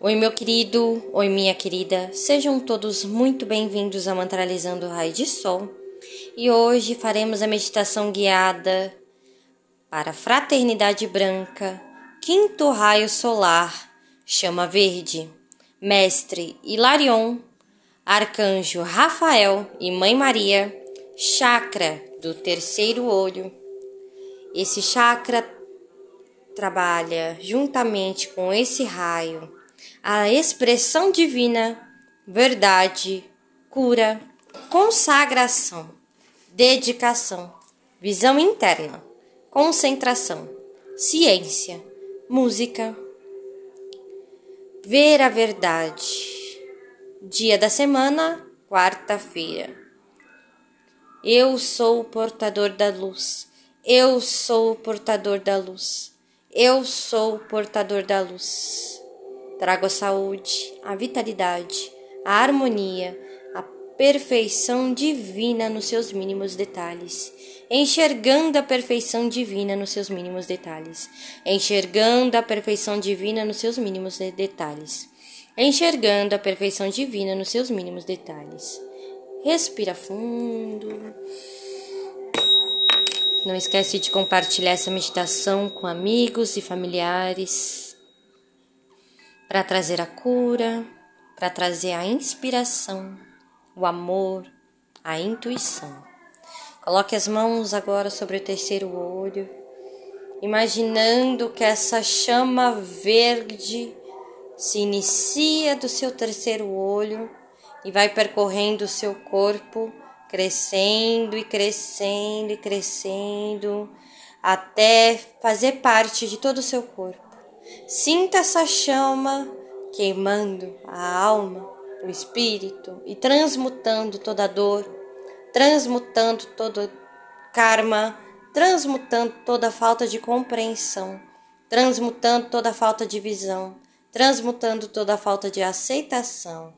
Oi, meu querido, oi, minha querida, sejam todos muito bem-vindos a Mantralizando o Raio de Sol. E hoje faremos a meditação guiada para a Fraternidade Branca, quinto raio solar, chama verde, Mestre Hilarion, Arcanjo Rafael e Mãe Maria, chakra do terceiro olho. Esse chakra trabalha juntamente com esse raio a expressão divina, verdade, cura, consagração, dedicação, visão interna, concentração, ciência, música. Ver a verdade. Dia da semana, quarta-feira. Eu sou o portador da luz. Eu sou o portador da luz. Eu sou o portador da luz. Trago a saúde, a vitalidade, a harmonia, a perfeição divina nos seus mínimos detalhes, enxergando a perfeição divina nos seus mínimos detalhes, enxergando a perfeição divina nos seus mínimos de detalhes, enxergando a perfeição divina nos seus mínimos detalhes. Respira fundo. Não esquece de compartilhar essa meditação com amigos e familiares para trazer a cura, para trazer a inspiração, o amor, a intuição. Coloque as mãos agora sobre o terceiro olho, imaginando que essa chama verde se inicia do seu terceiro olho e vai percorrendo o seu corpo, crescendo e crescendo e crescendo, até fazer parte de todo o seu corpo. Sinta essa chama queimando a alma, o espírito e transmutando toda dor, transmutando todo karma, transmutando toda falta de compreensão, transmutando toda falta de visão, transmutando toda falta de aceitação.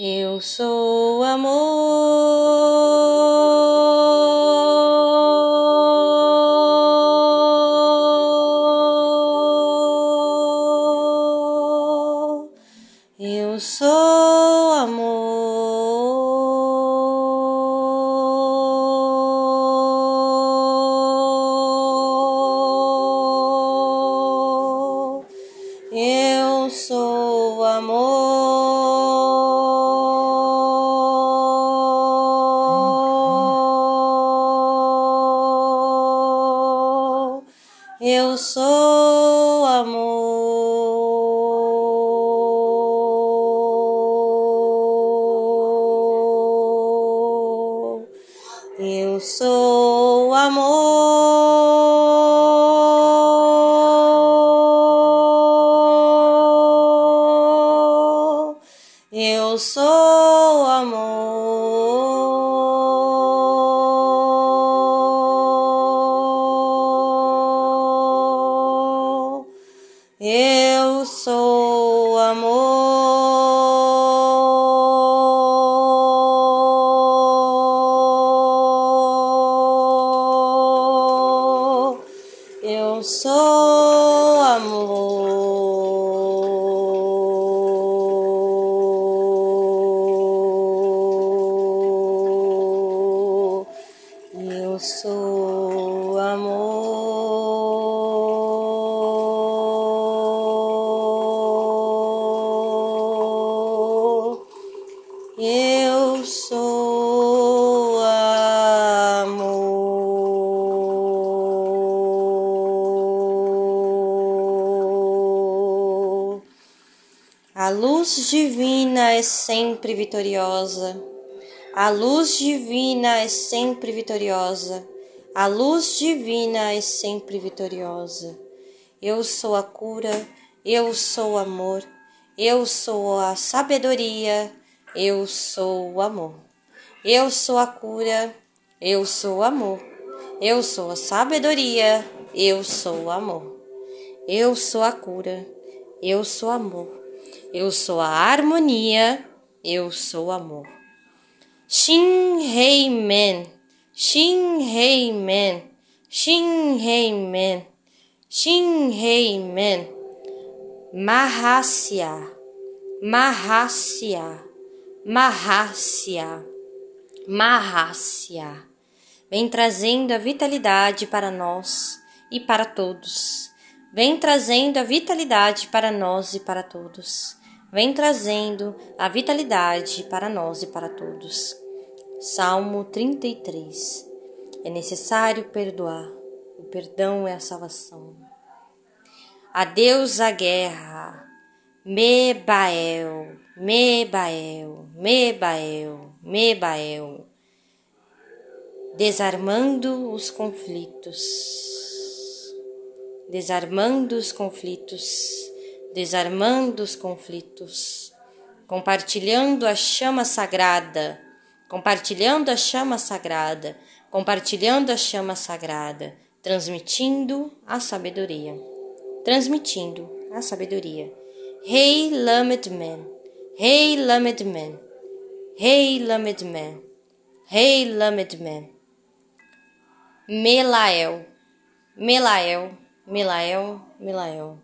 Eu sou amor. Eu sou amor. Eu sou amor. Eu sou amor. Eu sou amor. Eu sou so A luz divina é sempre vitoriosa. A luz divina é sempre vitoriosa. A luz divina é sempre vitoriosa. Eu sou a cura, eu sou o amor, eu sou a sabedoria, eu sou o amor. Eu sou a cura, eu sou o amor. Eu sou a sabedoria, eu sou o amor. Eu sou a cura, eu sou amor. Eu sou a harmonia, eu sou amor. Shin Hei Men, Shin Hei Men, Shin Hei Men, Shin Hei Men, Mahasya, Mahasya. Mahásya. Mahásya. Vem trazendo a vitalidade para nós e para todos. Vem trazendo a vitalidade para nós e para todos. Vem trazendo a vitalidade para nós e para todos. Salmo 33. É necessário perdoar. O perdão é a salvação. Adeus à guerra. Mebael. Mebael, Mebael, Mebael, desarmando os conflitos, desarmando os conflitos, desarmando os conflitos, compartilhando a chama sagrada, compartilhando a chama sagrada, compartilhando a chama sagrada, transmitindo a sabedoria, transmitindo a sabedoria. Rei hey, Lamed Man Hey Lamed Man, Hey Lamed Man, Hey Lamed Man. Melael, Melael, Melael, Melael.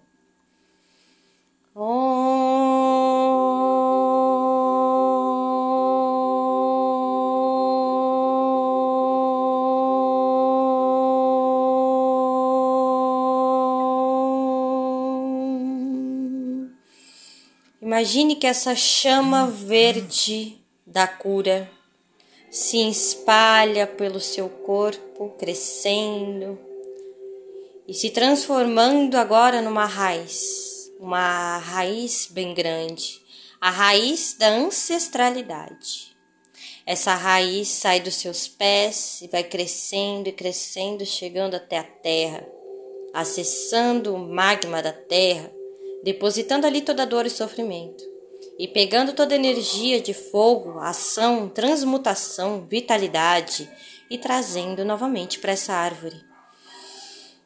Imagine que essa chama verde da cura se espalha pelo seu corpo, crescendo e se transformando agora numa raiz, uma raiz bem grande, a raiz da ancestralidade. Essa raiz sai dos seus pés e vai crescendo e crescendo, chegando até a terra, acessando o magma da terra depositando ali toda dor e sofrimento, e pegando toda energia de fogo, ação, transmutação, vitalidade e trazendo novamente para essa árvore.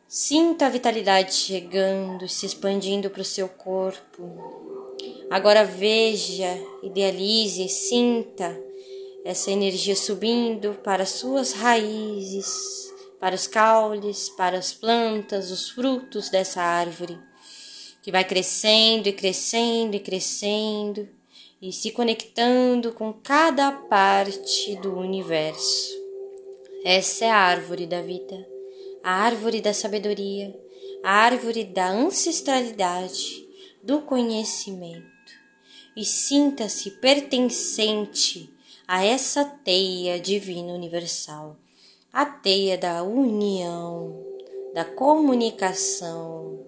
Sinta a vitalidade chegando, se expandindo para o seu corpo. Agora veja, idealize, sinta essa energia subindo para as suas raízes, para os caules, para as plantas, os frutos dessa árvore que vai crescendo e crescendo e crescendo e se conectando com cada parte do universo. Essa é a árvore da vida, a árvore da sabedoria, a árvore da ancestralidade, do conhecimento. E sinta-se pertencente a essa teia divina universal, a teia da união, da comunicação,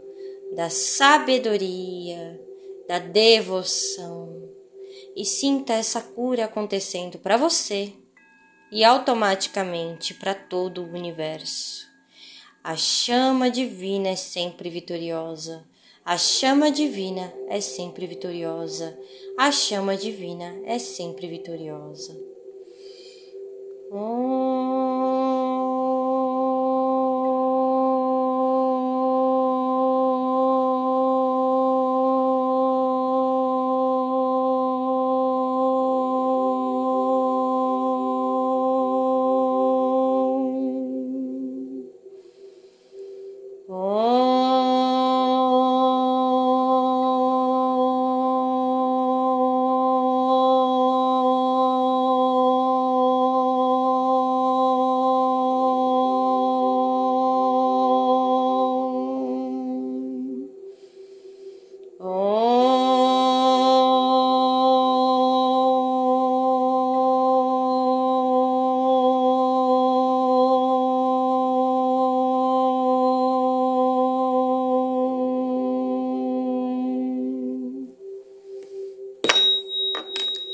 da sabedoria, da devoção e sinta essa cura acontecendo para você e automaticamente para todo o universo. A chama divina é sempre vitoriosa. A chama divina é sempre vitoriosa. A chama divina é sempre vitoriosa.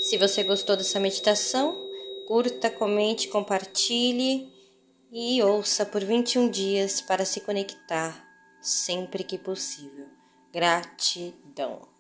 Se você gostou dessa meditação, curta, comente, compartilhe e ouça por 21 dias para se conectar sempre que possível. Gratidão.